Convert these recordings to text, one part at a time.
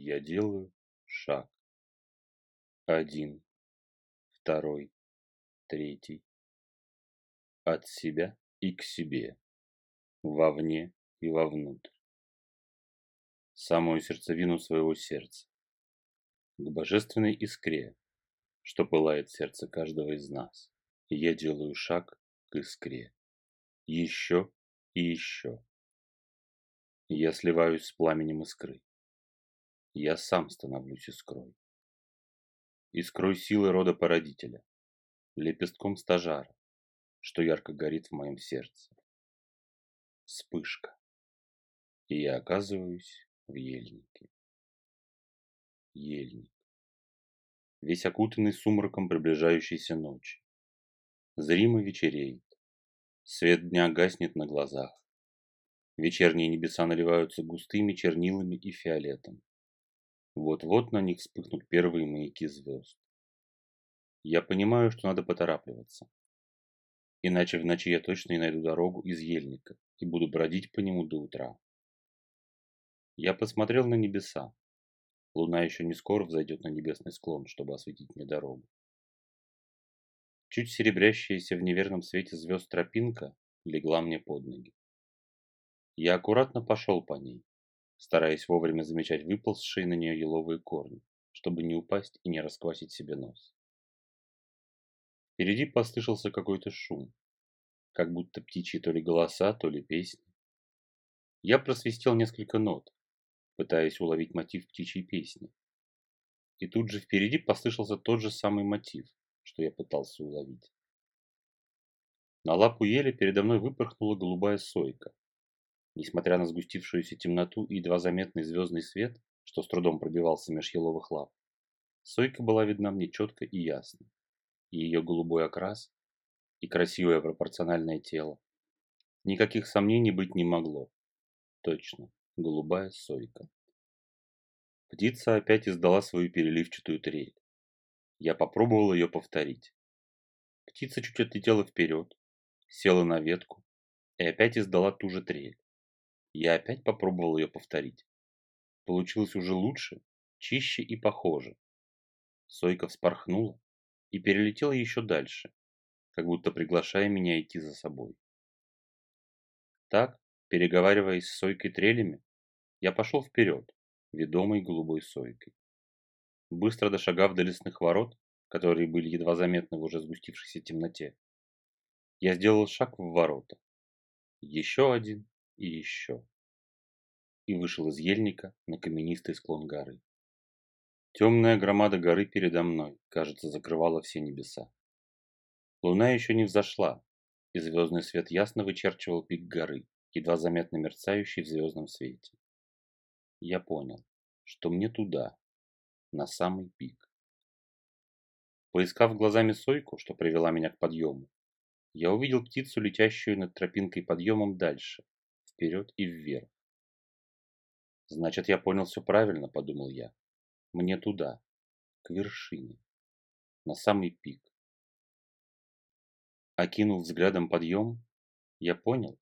Я делаю шаг. Один, второй, третий. От себя и к себе, вовне и вовнутрь. Самую сердцевину своего сердца, к божественной искре, что пылает сердце каждого из нас. Я делаю шаг к искре. Еще и еще. Я сливаюсь с пламенем искры. Я сам становлюсь искрой. Искрой силы рода породителя, лепестком стажара, что ярко горит в моем сердце. Вспышка. И я оказываюсь в ельнике. Ельник. Весь окутанный сумраком приближающейся ночи. Зримо вечереет. Свет дня гаснет на глазах. Вечерние небеса наливаются густыми чернилами и фиолетом. Вот-вот на них вспыхнут первые маяки звезд. Я понимаю, что надо поторапливаться. Иначе в ночи я точно не найду дорогу из ельника и буду бродить по нему до утра. Я посмотрел на небеса. Луна еще не скоро взойдет на небесный склон, чтобы осветить мне дорогу. Чуть серебрящаяся в неверном свете звезд тропинка легла мне под ноги. Я аккуратно пошел по ней, стараясь вовремя замечать выползшие на нее еловые корни, чтобы не упасть и не расквасить себе нос. Впереди послышался какой-то шум, как будто птичьи то ли голоса, то ли песни. Я просвистел несколько нот, пытаясь уловить мотив птичьей песни. И тут же впереди послышался тот же самый мотив, что я пытался уловить. На лапу ели передо мной выпорхнула голубая сойка. Несмотря на сгустившуюся темноту и едва заметный звездный свет, что с трудом пробивался меж еловых лап, сойка была видна мне четко и ясно и ее голубой окрас, и красивое пропорциональное тело. Никаких сомнений быть не могло. Точно, голубая сойка. Птица опять издала свою переливчатую трель. Я попробовал ее повторить. Птица чуть отлетела вперед, села на ветку и опять издала ту же трель. Я опять попробовал ее повторить. Получилось уже лучше, чище и похоже. Сойка вспорхнула, и перелетел еще дальше, как будто приглашая меня идти за собой. Так, переговариваясь с сойкой трелями, я пошел вперед, ведомой голубой сойкой. Быстро дошагав до лесных ворот, которые были едва заметны в уже сгустившейся темноте, я сделал шаг в ворота. Еще один и еще. И вышел из ельника на каменистый склон горы. Темная громада горы передо мной, кажется, закрывала все небеса. Луна еще не взошла, и звездный свет ясно вычерчивал пик горы, едва заметно мерцающий в звездном свете. Я понял, что мне туда, на самый пик. Поискав глазами сойку, что привела меня к подъему, я увидел птицу, летящую над тропинкой подъемом дальше, вперед и вверх. Значит, я понял все правильно, подумал я. Мне туда, к вершине, на самый пик. Окинув взглядом подъем, я понял,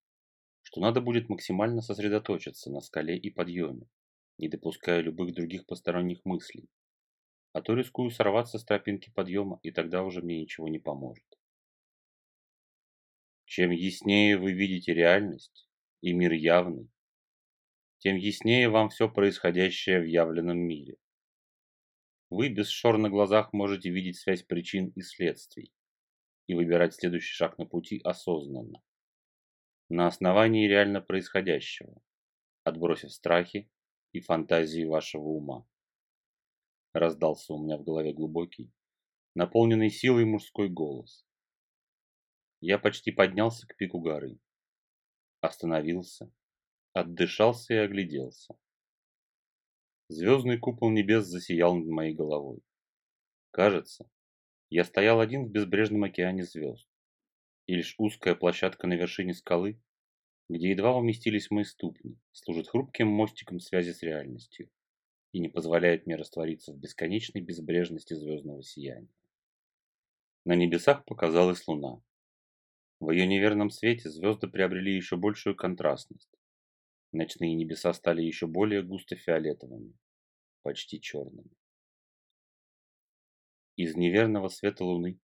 что надо будет максимально сосредоточиться на скале и подъеме, не допуская любых других посторонних мыслей, а то рискую сорваться с тропинки подъема, и тогда уже мне ничего не поможет. Чем яснее вы видите реальность и мир явный, тем яснее вам все происходящее в явленном мире. Вы без шор на глазах можете видеть связь причин и следствий и выбирать следующий шаг на пути осознанно, на основании реально происходящего, отбросив страхи и фантазии вашего ума. Раздался у меня в голове глубокий, наполненный силой мужской голос. Я почти поднялся к пику горы, остановился, отдышался и огляделся. Звездный купол небес засиял над моей головой. Кажется, я стоял один в безбрежном океане звезд, и лишь узкая площадка на вершине скалы, где едва уместились мои ступни, служит хрупким мостиком связи с реальностью и не позволяет мне раствориться в бесконечной безбрежности звездного сияния. На небесах показалась луна. В ее неверном свете звезды приобрели еще большую контрастность, Ночные небеса стали еще более густо фиолетовыми. почти черными. Из неверного света луны,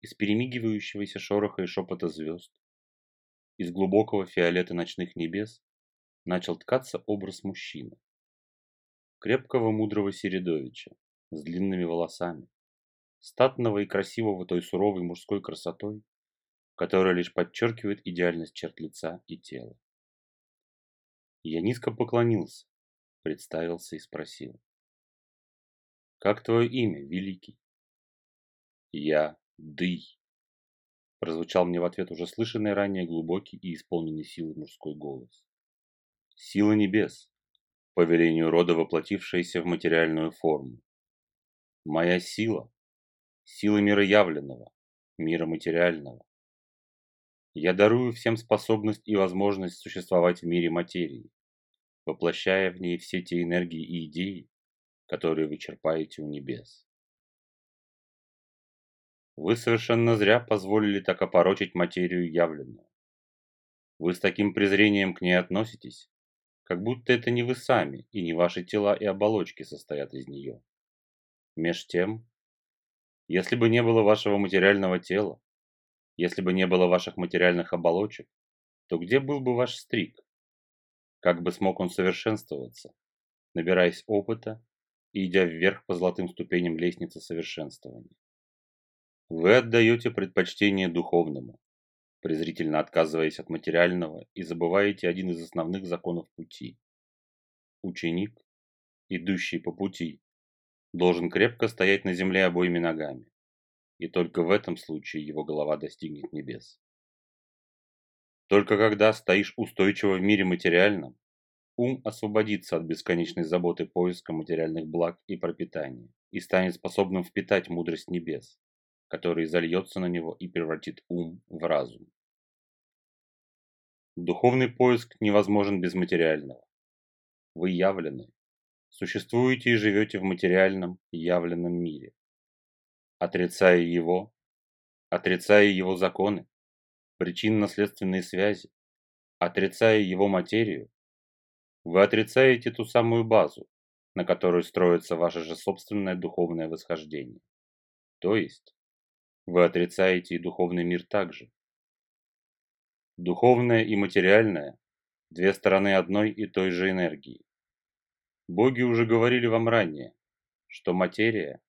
из перемигивающегося шороха и шепота звезд, из глубокого фиолета ночных небес начал ткаться образ мужчины. Крепкого мудрого Середовича с длинными волосами, статного и красивого той суровой мужской красотой, которая лишь подчеркивает идеальность черт лица и тела. Я низко поклонился, представился и спросил. «Как твое имя, Великий?» «Я Дый», прозвучал мне в ответ уже слышанный ранее глубокий и исполненный силы мужской голос. «Сила небес, по велению рода воплотившаяся в материальную форму. Моя сила, сила мира явленного, мира материального. Я дарую всем способность и возможность существовать в мире материи, воплощая в ней все те энергии и идеи, которые вы черпаете у небес. Вы совершенно зря позволили так опорочить материю явленную. Вы с таким презрением к ней относитесь, как будто это не вы сами и не ваши тела и оболочки состоят из нее. Меж тем, если бы не было вашего материального тела, если бы не было ваших материальных оболочек, то где был бы ваш стрик? Как бы смог он совершенствоваться, набираясь опыта и идя вверх по золотым ступеням лестницы совершенствования? Вы отдаете предпочтение духовному, презрительно отказываясь от материального и забываете один из основных законов пути. Ученик, идущий по пути, должен крепко стоять на земле обоими ногами, и только в этом случае его голова достигнет небес. Только когда стоишь устойчиво в мире материальном, ум освободится от бесконечной заботы поиска материальных благ и пропитания и станет способным впитать мудрость небес, который зальется на него и превратит ум в разум. Духовный поиск невозможен без материального. Вы явлены, существуете и живете в материальном, явленном мире. Отрицая его, отрицая его законы, причинно-следственные связи, отрицая его материю, вы отрицаете ту самую базу, на которой строится ваше же собственное духовное восхождение. То есть, вы отрицаете и духовный мир также. Духовное и материальное – две стороны одной и той же энергии. Боги уже говорили вам ранее, что материя –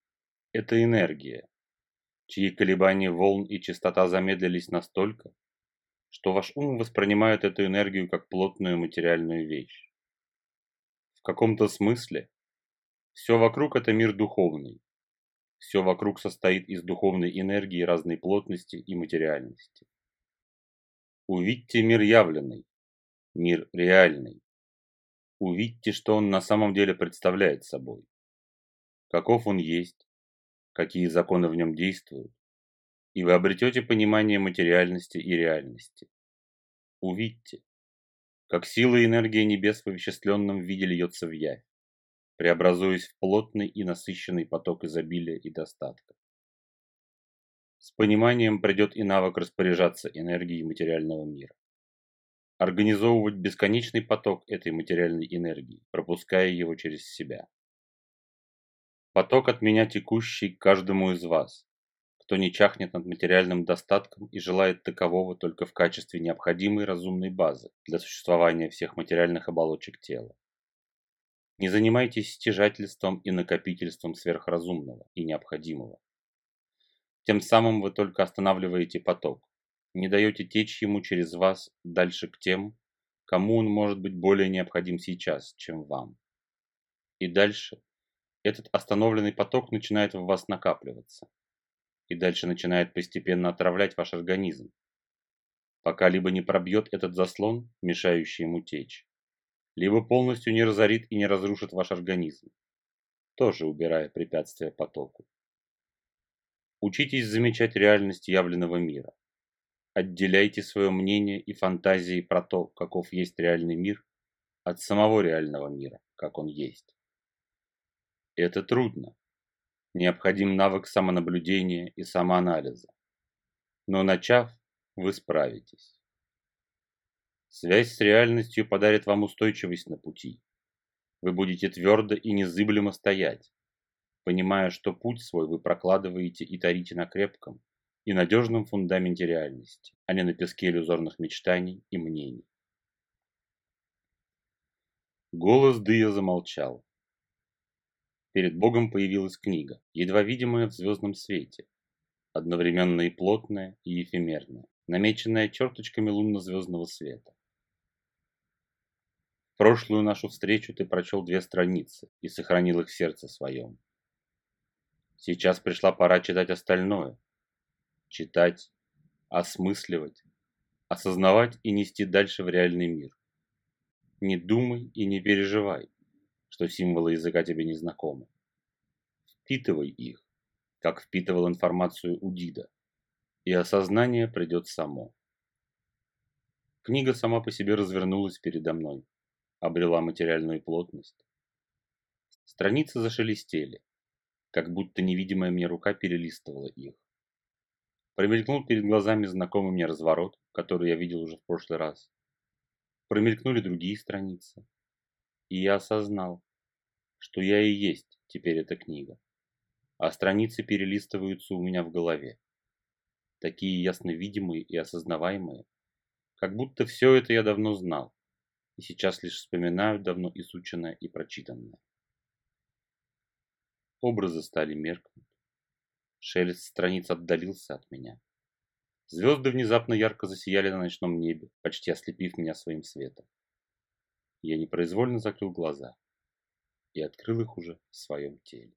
это энергия, чьи колебания волн и частота замедлились настолько, что ваш ум воспринимает эту энергию как плотную материальную вещь. В каком-то смысле все вокруг – это мир духовный, все вокруг состоит из духовной энергии разной плотности и материальности. Увидьте мир явленный, мир реальный. Увидьте, что он на самом деле представляет собой. Каков он есть, какие законы в нем действуют, и вы обретете понимание материальности и реальности. Увидьте, как сила и энергия небес в овеществленном виде льется в явь преобразуясь в плотный и насыщенный поток изобилия и достатка. С пониманием придет и навык распоряжаться энергией материального мира. Организовывать бесконечный поток этой материальной энергии, пропуская его через себя. Поток от меня текущий к каждому из вас, кто не чахнет над материальным достатком и желает такового только в качестве необходимой разумной базы для существования всех материальных оболочек тела. Не занимайтесь стяжательством и накопительством сверхразумного и необходимого. Тем самым вы только останавливаете поток, не даете течь ему через вас дальше к тем, кому он может быть более необходим сейчас, чем вам. И дальше этот остановленный поток начинает в вас накапливаться. И дальше начинает постепенно отравлять ваш организм, пока либо не пробьет этот заслон, мешающий ему течь, либо полностью не разорит и не разрушит ваш организм, тоже убирая препятствия потоку. Учитесь замечать реальность явленного мира. Отделяйте свое мнение и фантазии про то, каков есть реальный мир, от самого реального мира, как он есть. Это трудно. Необходим навык самонаблюдения и самоанализа. Но начав, вы справитесь. Связь с реальностью подарит вам устойчивость на пути. вы будете твердо и незыблемо стоять, понимая, что путь свой вы прокладываете и тарите на крепком и надежном фундаменте реальности, а не на песке иллюзорных мечтаний и мнений. Голос Дыя замолчал. Перед Богом появилась книга, едва видимая в звездном свете, одновременно и плотная, и эфемерная, намеченная черточками лунно-звездного света. В прошлую нашу встречу ты прочел две страницы и сохранил их в сердце своем. Сейчас пришла пора читать остальное. Читать, осмысливать, осознавать и нести дальше в реальный мир. Не думай и не переживай, что символы языка тебе не знакомы. Впитывай их, как впитывал информацию Удида, и осознание придет само. Книга сама по себе развернулась передо мной, обрела материальную плотность. Страницы зашелестели, как будто невидимая мне рука перелистывала их. Промелькнул перед глазами знакомый мне разворот, который я видел уже в прошлый раз. Промелькнули другие страницы. И я осознал, что я и есть теперь эта книга. А страницы перелистываются у меня в голове. Такие ясно видимые и осознаваемые, как будто все это я давно знал, и сейчас лишь вспоминаю давно изученное и прочитанное. Образы стали меркнуть. Шелест страниц отдалился от меня. Звезды внезапно ярко засияли на ночном небе, почти ослепив меня своим светом. Я непроизвольно закрыл глаза и открыл их уже в своем теле.